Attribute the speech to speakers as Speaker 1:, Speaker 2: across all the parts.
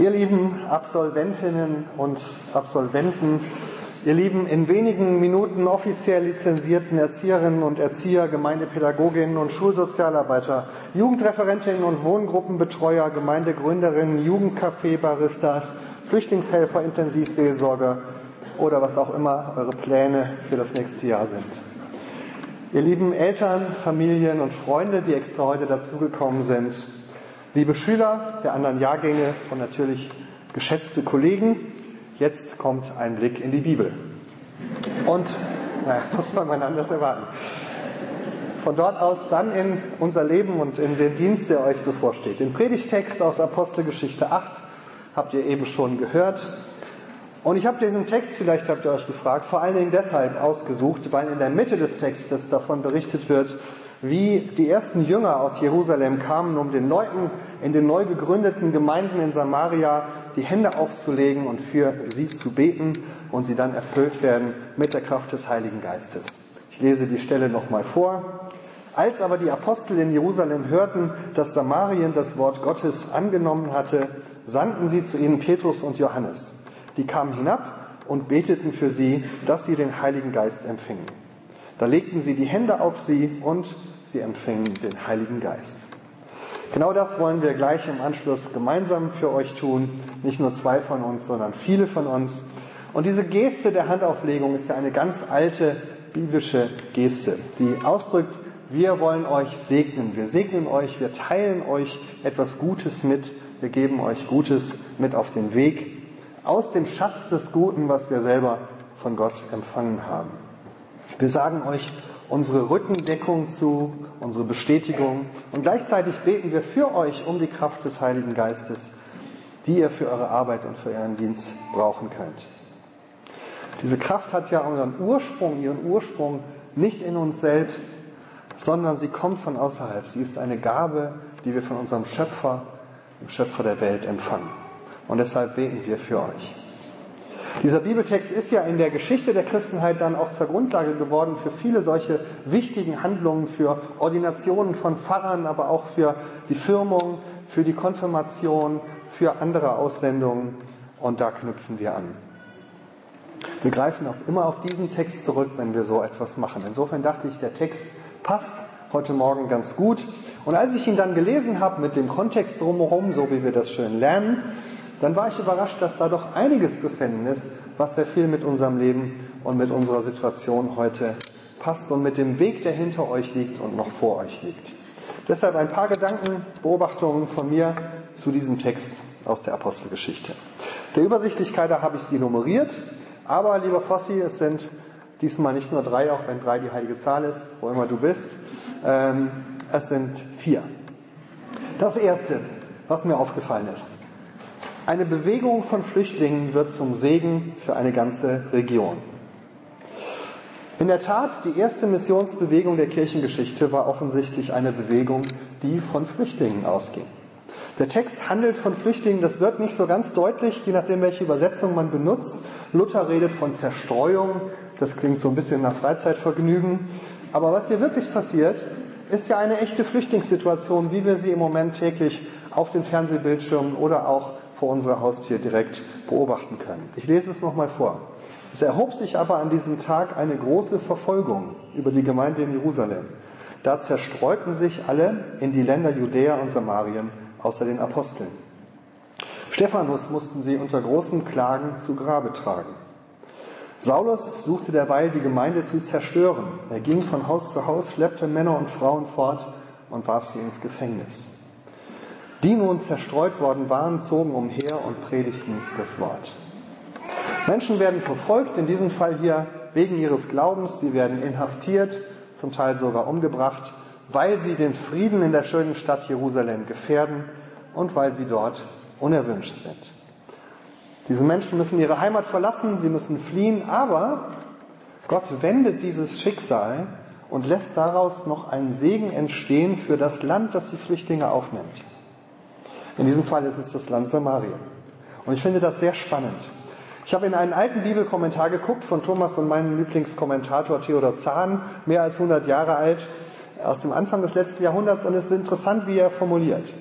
Speaker 1: Ihr lieben Absolventinnen und Absolventen, ihr lieben in wenigen Minuten offiziell lizenzierten Erzieherinnen und Erzieher, Gemeindepädagoginnen und Schulsozialarbeiter, Jugendreferentinnen und Wohngruppenbetreuer, Gemeindegründerinnen, Jugendcafé-Baristas, Flüchtlingshelfer, Intensivseelsorger oder was auch immer eure Pläne für das nächste Jahr sind. Ihr lieben Eltern, Familien und Freunde, die extra heute dazugekommen sind, Liebe Schüler der anderen Jahrgänge und natürlich geschätzte Kollegen, jetzt kommt ein Blick in die Bibel. Und, naja, muss man anders erwarten. Von dort aus dann in unser Leben und in den Dienst, der euch bevorsteht. Den Predigtext aus Apostelgeschichte 8 habt ihr eben schon gehört. Und ich habe diesen Text, vielleicht habt ihr euch gefragt, vor allen Dingen deshalb ausgesucht, weil in der Mitte des Textes davon berichtet wird, wie die ersten Jünger aus Jerusalem kamen, um den Leuten in den neu gegründeten Gemeinden in Samaria die Hände aufzulegen und für sie zu beten und sie dann erfüllt werden mit der Kraft des Heiligen Geistes. Ich lese die Stelle nochmal vor. Als aber die Apostel in Jerusalem hörten, dass Samarien das Wort Gottes angenommen hatte, sandten sie zu ihnen Petrus und Johannes. Die kamen hinab und beteten für sie, dass sie den Heiligen Geist empfingen. Da legten sie die Hände auf sie und sie empfingen den Heiligen Geist. Genau das wollen wir gleich im Anschluss gemeinsam für euch tun. Nicht nur zwei von uns, sondern viele von uns. Und diese Geste der Handauflegung ist ja eine ganz alte biblische Geste, die ausdrückt, wir wollen euch segnen. Wir segnen euch, wir teilen euch etwas Gutes mit. Wir geben euch Gutes mit auf den Weg aus dem Schatz des Guten, was wir selber von Gott empfangen haben. Wir sagen euch unsere Rückendeckung zu, unsere Bestätigung und gleichzeitig beten wir für euch um die Kraft des Heiligen Geistes, die ihr für eure Arbeit und für euren Dienst brauchen könnt. Diese Kraft hat ja unseren Ursprung, ihren Ursprung nicht in uns selbst, sondern sie kommt von außerhalb. Sie ist eine Gabe, die wir von unserem Schöpfer, dem Schöpfer der Welt empfangen. Und deshalb beten wir für euch. Dieser Bibeltext ist ja in der Geschichte der Christenheit dann auch zur Grundlage geworden für viele solche wichtigen Handlungen, für Ordinationen von Pfarrern, aber auch für die Firmung, für die Konfirmation, für andere Aussendungen. Und da knüpfen wir an. Wir greifen auch immer auf diesen Text zurück, wenn wir so etwas machen. Insofern dachte ich, der Text passt heute Morgen ganz gut. Und als ich ihn dann gelesen habe mit dem Kontext drumherum, so wie wir das schön lernen, dann war ich überrascht, dass da doch einiges zu finden ist, was sehr viel mit unserem Leben und mit unserer Situation heute passt und mit dem Weg, der hinter euch liegt und noch vor euch liegt. Deshalb ein paar Gedanken, Beobachtungen von mir zu diesem Text aus der Apostelgeschichte. Der Übersichtlichkeit habe ich sie nummeriert, aber lieber Fossi, es sind diesmal nicht nur drei, auch wenn drei die heilige Zahl ist, wo immer du bist, ähm, es sind vier. Das erste, was mir aufgefallen ist. Eine Bewegung von Flüchtlingen wird zum Segen für eine ganze Region. In der Tat, die erste Missionsbewegung der Kirchengeschichte war offensichtlich eine Bewegung, die von Flüchtlingen ausging. Der Text handelt von Flüchtlingen, das wird nicht so ganz deutlich, je nachdem, welche Übersetzung man benutzt. Luther redet von Zerstreuung, das klingt so ein bisschen nach Freizeitvergnügen. Aber was hier wirklich passiert, ist ja eine echte Flüchtlingssituation, wie wir sie im Moment täglich auf den Fernsehbildschirmen oder auch vor unserer Haustür direkt beobachten können. Ich lese es nochmal vor. Es erhob sich aber an diesem Tag eine große Verfolgung über die Gemeinde in Jerusalem. Da zerstreuten sich alle in die Länder Judäa und Samarien, außer den Aposteln. Stephanus mussten sie unter großen Klagen zu Grabe tragen. Saulus suchte derweil die Gemeinde zu zerstören. Er ging von Haus zu Haus, schleppte Männer und Frauen fort und warf sie ins Gefängnis. Die nun zerstreut worden waren, zogen umher und predigten das Wort. Menschen werden verfolgt, in diesem Fall hier wegen ihres Glaubens. Sie werden inhaftiert, zum Teil sogar umgebracht, weil sie den Frieden in der schönen Stadt Jerusalem gefährden und weil sie dort unerwünscht sind. Diese Menschen müssen ihre Heimat verlassen, sie müssen fliehen, aber Gott wendet dieses Schicksal und lässt daraus noch einen Segen entstehen für das Land, das die Flüchtlinge aufnimmt. In diesem Fall ist es das Land Samarien. Und ich finde das sehr spannend. Ich habe in einen alten Bibelkommentar geguckt von Thomas und meinem Lieblingskommentator Theodor Zahn, mehr als 100 Jahre alt, aus dem Anfang des letzten Jahrhunderts und es ist interessant, wie er formuliert.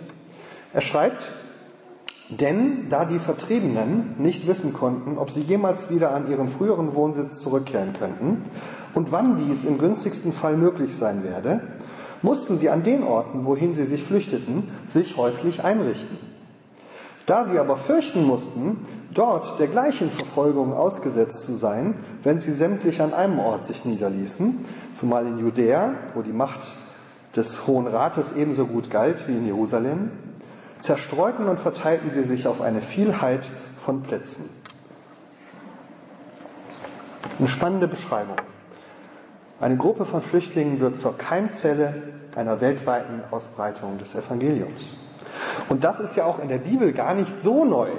Speaker 1: Er schreibt, Denn da die Vertriebenen nicht wissen konnten, ob sie jemals wieder an ihren früheren Wohnsitz zurückkehren könnten und wann dies im günstigsten Fall möglich sein werde, mussten sie an den Orten, wohin sie sich flüchteten, sich häuslich einrichten. Da sie aber fürchten mussten, dort der gleichen Verfolgung ausgesetzt zu sein, wenn sie sämtlich an einem Ort sich niederließen, zumal in Judäa, wo die Macht des Hohen Rates ebenso gut galt wie in Jerusalem, zerstreuten und verteilten sie sich auf eine Vielheit von Plätzen. Eine spannende Beschreibung. Eine Gruppe von Flüchtlingen wird zur Keimzelle einer weltweiten Ausbreitung des Evangeliums. Und das ist ja auch in der Bibel gar nicht so neu.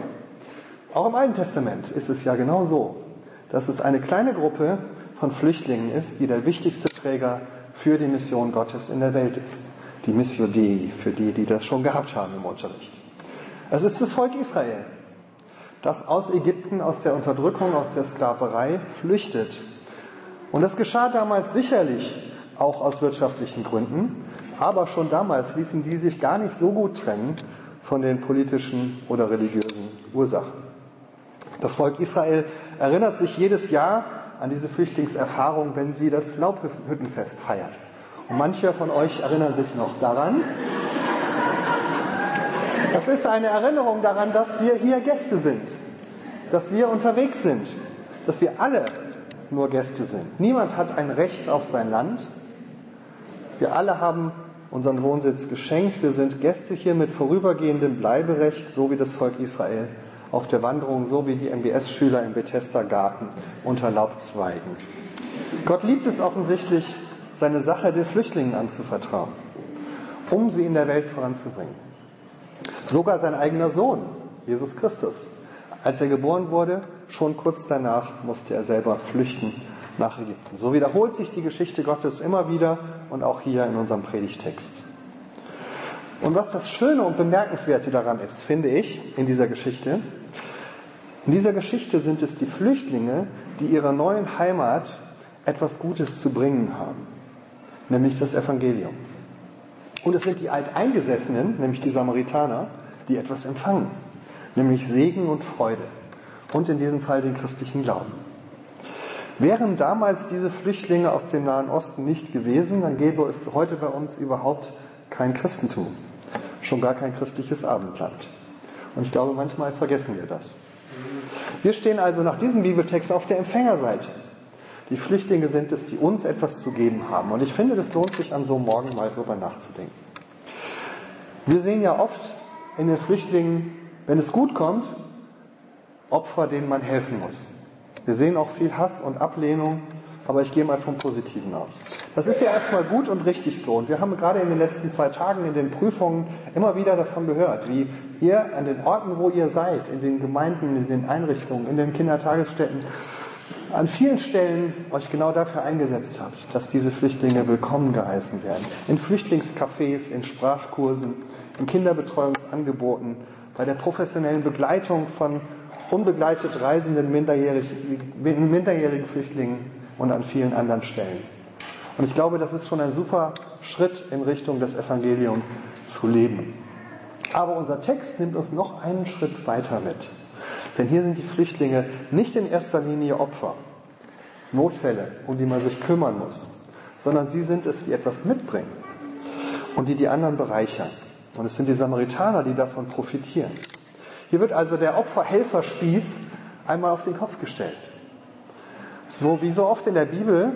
Speaker 1: Auch im Alten Testament ist es ja genau so, dass es eine kleine Gruppe von Flüchtlingen ist, die der wichtigste Träger für die Mission Gottes in der Welt ist. Die Missio Dei, für die, die das schon gehabt haben im Unterricht. Es ist das Volk Israel, das aus Ägypten, aus der Unterdrückung, aus der Sklaverei flüchtet und das geschah damals sicherlich auch aus wirtschaftlichen Gründen, aber schon damals ließen die sich gar nicht so gut trennen von den politischen oder religiösen Ursachen. Das Volk Israel erinnert sich jedes Jahr an diese Flüchtlingserfahrung, wenn sie das Laubhüttenfest feiert. Und manche von euch erinnern sich noch daran. Das ist eine Erinnerung daran, dass wir hier Gäste sind, dass wir unterwegs sind, dass wir alle nur Gäste sind. Niemand hat ein Recht auf sein Land. Wir alle haben unseren Wohnsitz geschenkt. Wir sind Gäste hier mit vorübergehendem Bleiberecht, so wie das Volk Israel auf der Wanderung, so wie die MBS-Schüler im Bethesda-Garten unter Laubzweigen. Gott liebt es offensichtlich, seine Sache den Flüchtlingen anzuvertrauen, um sie in der Welt voranzubringen. Sogar sein eigener Sohn, Jesus Christus, als er geboren wurde, schon kurz danach musste er selber flüchten nach Ägypten. So wiederholt sich die Geschichte Gottes immer wieder und auch hier in unserem Predigtext. Und was das Schöne und Bemerkenswerte daran ist, finde ich, in dieser Geschichte, in dieser Geschichte sind es die Flüchtlinge, die ihrer neuen Heimat etwas Gutes zu bringen haben, nämlich das Evangelium. Und es sind die Alteingesessenen, nämlich die Samaritaner, die etwas empfangen nämlich Segen und Freude und in diesem Fall den christlichen Glauben. Wären damals diese Flüchtlinge aus dem Nahen Osten nicht gewesen, dann gäbe es heute bei uns überhaupt kein Christentum, schon gar kein christliches Abendland. Und ich glaube, manchmal vergessen wir das. Wir stehen also nach diesem Bibeltext auf der Empfängerseite. Die Flüchtlinge sind es, die uns etwas zu geben haben. Und ich finde, das lohnt sich an so einem Morgen mal drüber nachzudenken. Wir sehen ja oft in den Flüchtlingen wenn es gut kommt, Opfer, denen man helfen muss. Wir sehen auch viel Hass und Ablehnung, aber ich gehe mal vom Positiven aus. Das ist ja erstmal gut und richtig so. Und wir haben gerade in den letzten zwei Tagen in den Prüfungen immer wieder davon gehört, wie ihr an den Orten, wo ihr seid, in den Gemeinden, in den Einrichtungen, in den Kindertagesstätten, an vielen Stellen euch genau dafür eingesetzt habt, dass diese Flüchtlinge willkommen geheißen werden. In Flüchtlingscafés, in Sprachkursen, in Kinderbetreuungsangeboten, bei der professionellen Begleitung von unbegleitet reisenden minderjährigen, minderjährigen Flüchtlingen und an vielen anderen Stellen. Und ich glaube, das ist schon ein super Schritt in Richtung des Evangeliums zu leben. Aber unser Text nimmt uns noch einen Schritt weiter mit. Denn hier sind die Flüchtlinge nicht in erster Linie Opfer, Notfälle, um die man sich kümmern muss, sondern sie sind es, die etwas mitbringen und die die anderen bereichern. Und es sind die Samaritaner, die davon profitieren. Hier wird also der Opferhelferspieß einmal auf den Kopf gestellt. So wie so oft in der Bibel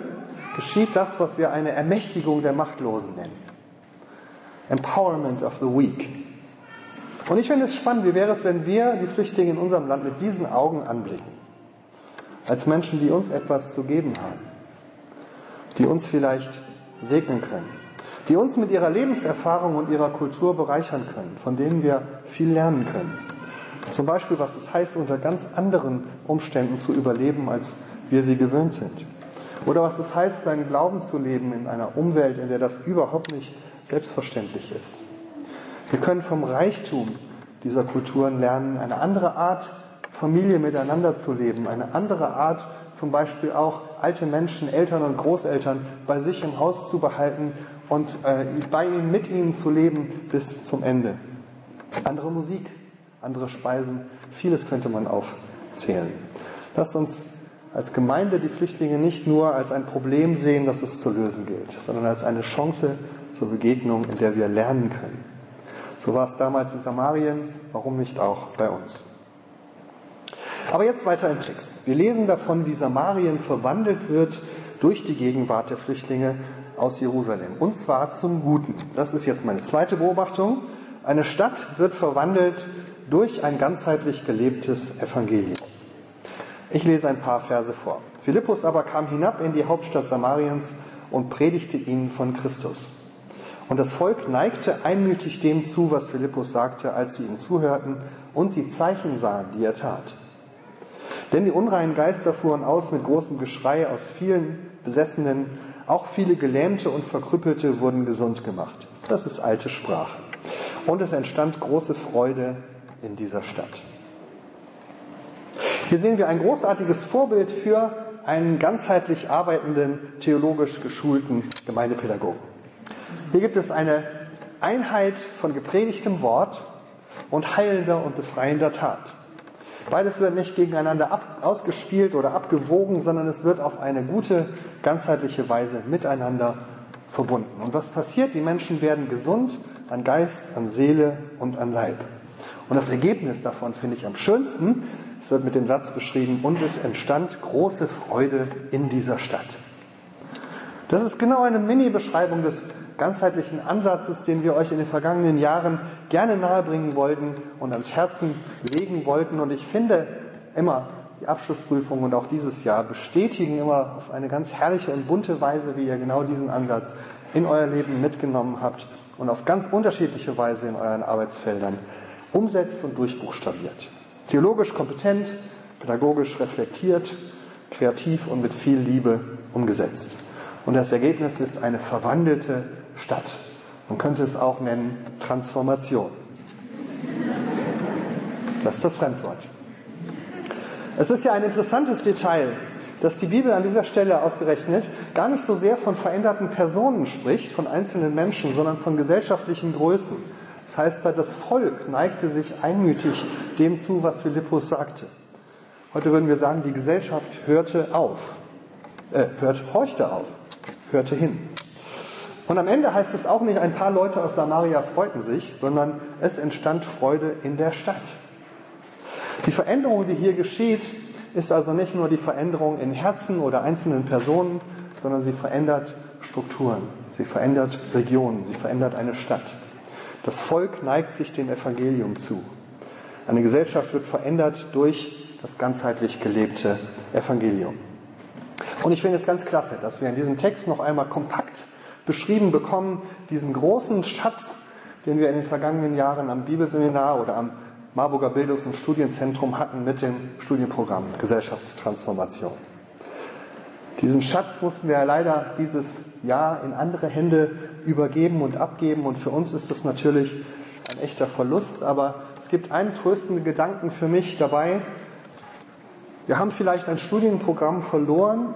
Speaker 1: geschieht das, was wir eine Ermächtigung der Machtlosen nennen. Empowerment of the Weak. Und ich finde es spannend, wie wäre es, wenn wir die Flüchtlinge in unserem Land mit diesen Augen anblicken. Als Menschen, die uns etwas zu geben haben. Die uns vielleicht segnen können die uns mit ihrer Lebenserfahrung und ihrer Kultur bereichern können, von denen wir viel lernen können. Zum Beispiel, was es heißt, unter ganz anderen Umständen zu überleben, als wir sie gewöhnt sind. Oder was es heißt, seinen Glauben zu leben in einer Umwelt, in der das überhaupt nicht selbstverständlich ist. Wir können vom Reichtum dieser Kulturen lernen, eine andere Art Familie miteinander zu leben, eine andere Art zum Beispiel auch alte Menschen, Eltern und Großeltern bei sich im Haus zu behalten und äh, bei ihnen, mit ihnen zu leben bis zum Ende. Andere Musik, andere Speisen. Vieles könnte man aufzählen. Lasst uns als Gemeinde die Flüchtlinge nicht nur als ein Problem sehen, das es zu lösen gilt, sondern als eine Chance zur Begegnung, in der wir lernen können. So war es damals in Samarien, warum nicht auch bei uns? Aber jetzt weiter im Text. Wir lesen davon, wie Samarien verwandelt wird durch die Gegenwart der Flüchtlinge aus Jerusalem. Und zwar zum Guten. Das ist jetzt meine zweite Beobachtung. Eine Stadt wird verwandelt durch ein ganzheitlich gelebtes Evangelium. Ich lese ein paar Verse vor. Philippus aber kam hinab in die Hauptstadt Samariens und predigte ihnen von Christus. Und das Volk neigte einmütig dem zu, was Philippus sagte, als sie ihm zuhörten und die Zeichen sahen, die er tat. Denn die unreinen Geister fuhren aus mit großem Geschrei aus vielen Besessenen, auch viele Gelähmte und Verkrüppelte wurden gesund gemacht. Das ist alte Sprache. Und es entstand große Freude in dieser Stadt. Hier sehen wir ein großartiges Vorbild für einen ganzheitlich arbeitenden, theologisch geschulten Gemeindepädagogen. Hier gibt es eine Einheit von gepredigtem Wort und heilender und befreiender Tat. Beides wird nicht gegeneinander ab, ausgespielt oder abgewogen, sondern es wird auf eine gute, ganzheitliche Weise miteinander verbunden. Und was passiert? Die Menschen werden gesund an Geist, an Seele und an Leib. Und das Ergebnis davon finde ich am schönsten. Es wird mit dem Satz beschrieben, und es entstand große Freude in dieser Stadt. Das ist genau eine Mini-Beschreibung des ganzheitlichen Ansatzes, den wir euch in den vergangenen Jahren gerne nahebringen wollten und ans Herzen legen wollten. Und ich finde immer, die Abschlussprüfung und auch dieses Jahr bestätigen immer auf eine ganz herrliche und bunte Weise, wie ihr genau diesen Ansatz in euer Leben mitgenommen habt und auf ganz unterschiedliche Weise in euren Arbeitsfeldern umsetzt und durchbuchstabiert. Theologisch kompetent, pädagogisch reflektiert, kreativ und mit viel Liebe umgesetzt. Und das Ergebnis ist eine verwandelte Stadt. Man könnte es auch nennen Transformation. Das ist das Fremdwort. Es ist ja ein interessantes Detail, dass die Bibel an dieser Stelle ausgerechnet gar nicht so sehr von veränderten Personen spricht, von einzelnen Menschen, sondern von gesellschaftlichen Größen. Das heißt da, das Volk neigte sich einmütig dem zu, was Philippus sagte. Heute würden wir sagen, die Gesellschaft hörte auf, äh, hört, horchte auf, hörte hin. Und am Ende heißt es auch nicht, ein paar Leute aus Samaria freuten sich, sondern es entstand Freude in der Stadt. Die Veränderung, die hier geschieht, ist also nicht nur die Veränderung in Herzen oder einzelnen Personen, sondern sie verändert Strukturen, sie verändert Regionen, sie verändert eine Stadt. Das Volk neigt sich dem Evangelium zu. Eine Gesellschaft wird verändert durch das ganzheitlich gelebte Evangelium. Und ich finde es ganz klasse, dass wir in diesem Text noch einmal kompakt beschrieben bekommen, diesen großen Schatz, den wir in den vergangenen Jahren am Bibelseminar oder am Marburger Bildungs- und Studienzentrum hatten mit dem Studienprogramm Gesellschaftstransformation. Diesen Schatz mussten wir leider dieses Jahr in andere Hände übergeben und abgeben und für uns ist das natürlich ein echter Verlust, aber es gibt einen tröstenden Gedanken für mich dabei. Wir haben vielleicht ein Studienprogramm verloren,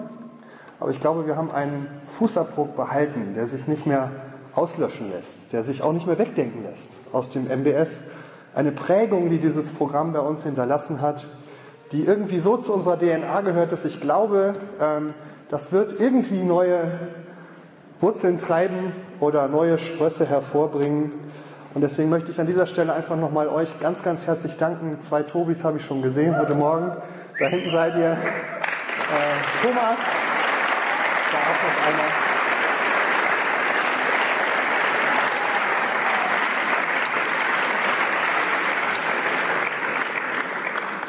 Speaker 1: aber ich glaube, wir haben einen Fußabdruck behalten, der sich nicht mehr auslöschen lässt, der sich auch nicht mehr wegdenken lässt aus dem MBS. Eine Prägung, die dieses Programm bei uns hinterlassen hat, die irgendwie so zu unserer DNA gehört, dass ich glaube, ähm, das wird irgendwie neue Wurzeln treiben oder neue Sprösse hervorbringen. Und deswegen möchte ich an dieser Stelle einfach nochmal euch ganz, ganz herzlich danken. Zwei Tobis habe ich schon gesehen heute Morgen. Da hinten seid ihr. Äh, Thomas, da auch noch einer.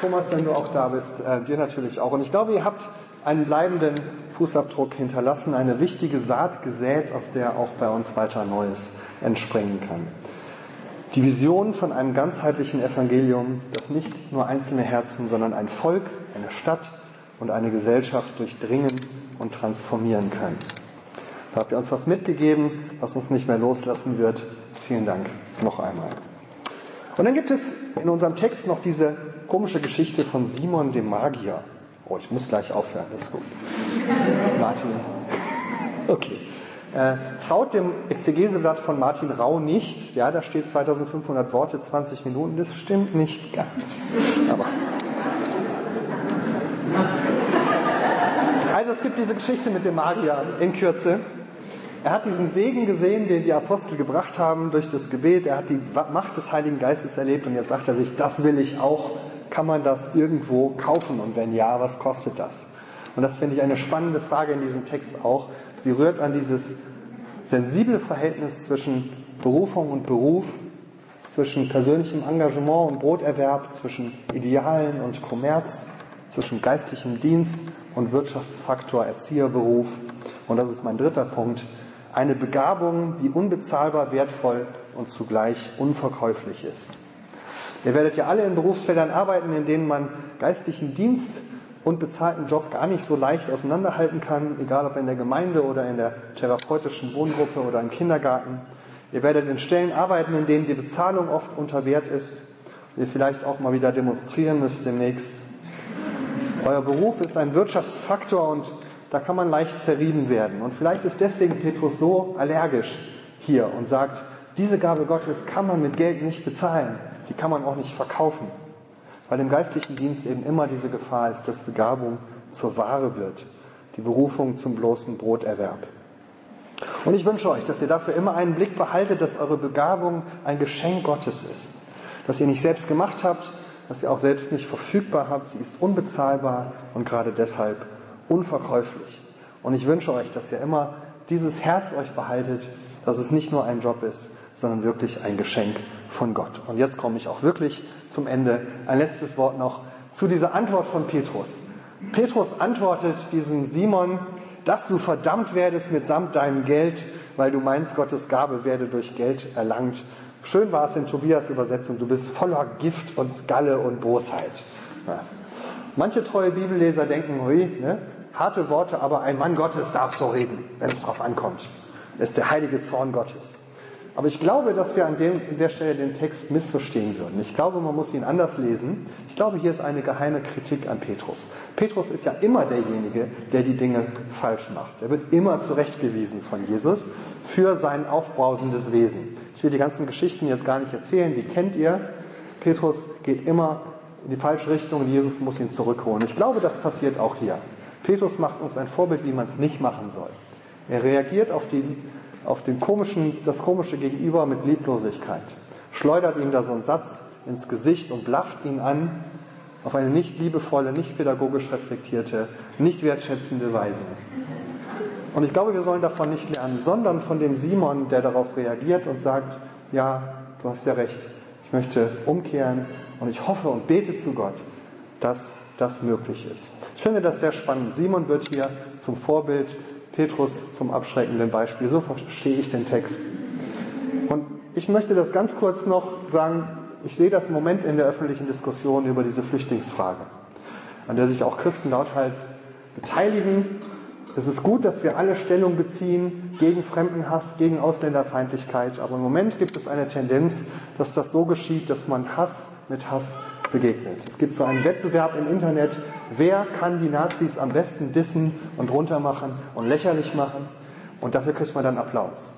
Speaker 1: Thomas, wenn du auch da bist, äh, dir natürlich auch. Und ich glaube, ihr habt einen bleibenden Fußabdruck hinterlassen, eine wichtige Saat gesät, aus der auch bei uns weiter Neues entspringen kann. Die Vision von einem ganzheitlichen Evangelium, das nicht nur einzelne Herzen, sondern ein Volk, eine Stadt und eine Gesellschaft durchdringen und transformieren kann. Da habt ihr uns was mitgegeben, was uns nicht mehr loslassen wird. Vielen Dank noch einmal. Und dann gibt es in unserem Text noch diese komische Geschichte von Simon dem Magier. Oh, ich muss gleich aufhören, ist gut. Martin. Okay. Äh, traut dem Exegeseblatt von Martin Rau nicht. Ja, da steht 2500 Worte, 20 Minuten. Das stimmt nicht ganz. Aber also es gibt diese Geschichte mit dem Magier in Kürze. Er hat diesen Segen gesehen, den die Apostel gebracht haben durch das Gebet. Er hat die Macht des Heiligen Geistes erlebt und jetzt sagt er sich, das will ich auch. Kann man das irgendwo kaufen? Und wenn ja, was kostet das? Und das finde ich eine spannende Frage in diesem Text auch. Sie rührt an dieses sensible Verhältnis zwischen Berufung und Beruf, zwischen persönlichem Engagement und Broterwerb, zwischen Idealen und Kommerz, zwischen geistlichem Dienst und Wirtschaftsfaktor Erzieherberuf. Und das ist mein dritter Punkt. Eine Begabung, die unbezahlbar wertvoll und zugleich unverkäuflich ist. Ihr werdet ja alle in Berufsfeldern arbeiten, in denen man geistlichen Dienst und bezahlten Job gar nicht so leicht auseinanderhalten kann, egal ob in der Gemeinde oder in der therapeutischen Wohngruppe oder im Kindergarten. Ihr werdet in Stellen arbeiten, in denen die Bezahlung oft unter Wert ist, ihr vielleicht auch mal wieder demonstrieren müsst demnächst. Euer Beruf ist ein Wirtschaftsfaktor und da kann man leicht zerrieben werden. Und vielleicht ist deswegen Petrus so allergisch hier und sagt, diese Gabe Gottes kann man mit Geld nicht bezahlen, die kann man auch nicht verkaufen weil im geistlichen Dienst eben immer diese Gefahr ist, dass Begabung zur Ware wird, die Berufung zum bloßen Broterwerb. Und ich wünsche euch, dass ihr dafür immer einen Blick behaltet, dass eure Begabung ein Geschenk Gottes ist, dass ihr nicht selbst gemacht habt, dass ihr auch selbst nicht verfügbar habt, sie ist unbezahlbar und gerade deshalb unverkäuflich. Und ich wünsche euch, dass ihr immer dieses Herz euch behaltet, dass es nicht nur ein Job ist, sondern wirklich ein Geschenk von Gott. Und jetzt komme ich auch wirklich zum Ende. Ein letztes Wort noch zu dieser Antwort von Petrus. Petrus antwortet diesem Simon, dass du verdammt werdest mitsamt deinem Geld, weil du meinst, Gottes Gabe werde durch Geld erlangt. Schön war es in Tobias Übersetzung, du bist voller Gift und Galle und Bosheit. Ja. Manche treue Bibelleser denken, hui, ne, harte Worte, aber ein Mann Gottes darf so reden, wenn es drauf ankommt. Das ist der heilige Zorn Gottes. Aber ich glaube, dass wir an, dem, an der Stelle den Text missverstehen würden. Ich glaube, man muss ihn anders lesen. Ich glaube, hier ist eine geheime Kritik an Petrus. Petrus ist ja immer derjenige, der die Dinge falsch macht. Er wird immer zurechtgewiesen von Jesus für sein aufbrausendes Wesen. Ich will die ganzen Geschichten jetzt gar nicht erzählen, die kennt ihr. Petrus geht immer in die falsche Richtung und Jesus muss ihn zurückholen. Ich glaube, das passiert auch hier. Petrus macht uns ein Vorbild, wie man es nicht machen soll. Er reagiert auf die auf den komischen, das komische Gegenüber mit Lieblosigkeit, schleudert ihm da so einen Satz ins Gesicht und blafft ihn an auf eine nicht liebevolle, nicht pädagogisch reflektierte, nicht wertschätzende Weise. Und ich glaube, wir sollen davon nicht lernen, sondern von dem Simon, der darauf reagiert und sagt, ja, du hast ja recht, ich möchte umkehren und ich hoffe und bete zu Gott, dass das möglich ist. Ich finde das sehr spannend. Simon wird hier zum Vorbild Petrus zum abschreckenden Beispiel. So verstehe ich den Text. Und ich möchte das ganz kurz noch sagen. Ich sehe das im Moment in der öffentlichen Diskussion über diese Flüchtlingsfrage, an der sich auch Christen lauthals beteiligen. Es ist gut, dass wir alle Stellung beziehen gegen Fremdenhass, gegen Ausländerfeindlichkeit. Aber im Moment gibt es eine Tendenz, dass das so geschieht, dass man Hass mit Hass begegnet. Es gibt so einen Wettbewerb im Internet, wer kann die Nazis am besten dissen und runtermachen und lächerlich machen und dafür kriegt man dann Applaus.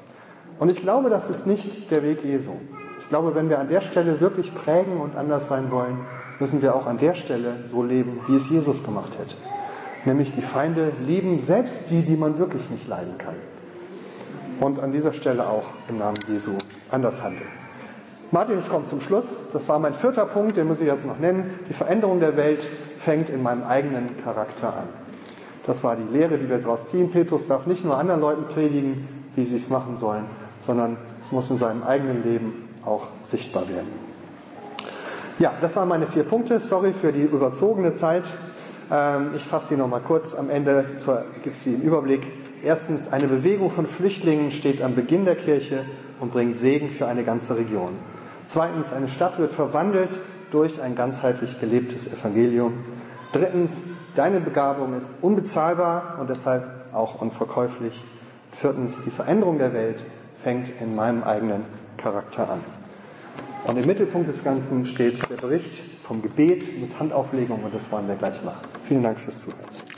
Speaker 1: Und ich glaube, das ist nicht der Weg Jesu. Ich glaube, wenn wir an der Stelle wirklich prägen und anders sein wollen, müssen wir auch an der Stelle so leben, wie es Jesus gemacht hätte. Nämlich die Feinde lieben, selbst die, die man wirklich nicht leiden kann. Und an dieser Stelle auch im Namen Jesu anders handeln. Martin, ich komme zum Schluss. Das war mein vierter Punkt, den muss ich jetzt noch nennen. Die Veränderung der Welt fängt in meinem eigenen Charakter an. Das war die Lehre, die wir daraus ziehen. Petrus darf nicht nur anderen Leuten predigen, wie sie es machen sollen, sondern es muss in seinem eigenen Leben auch sichtbar werden. Ja, das waren meine vier Punkte. Sorry für die überzogene Zeit. Ähm, ich fasse sie nochmal kurz. Am Ende gibt es sie im Überblick. Erstens, eine Bewegung von Flüchtlingen steht am Beginn der Kirche und bringt Segen für eine ganze Region. Zweitens, eine Stadt wird verwandelt durch ein ganzheitlich gelebtes Evangelium. Drittens, deine Begabung ist unbezahlbar und deshalb auch unverkäuflich. Viertens, die Veränderung der Welt fängt in meinem eigenen Charakter an. Und im Mittelpunkt des Ganzen steht der Bericht vom Gebet mit Handauflegung und das wollen wir gleich machen. Vielen Dank fürs Zuhören.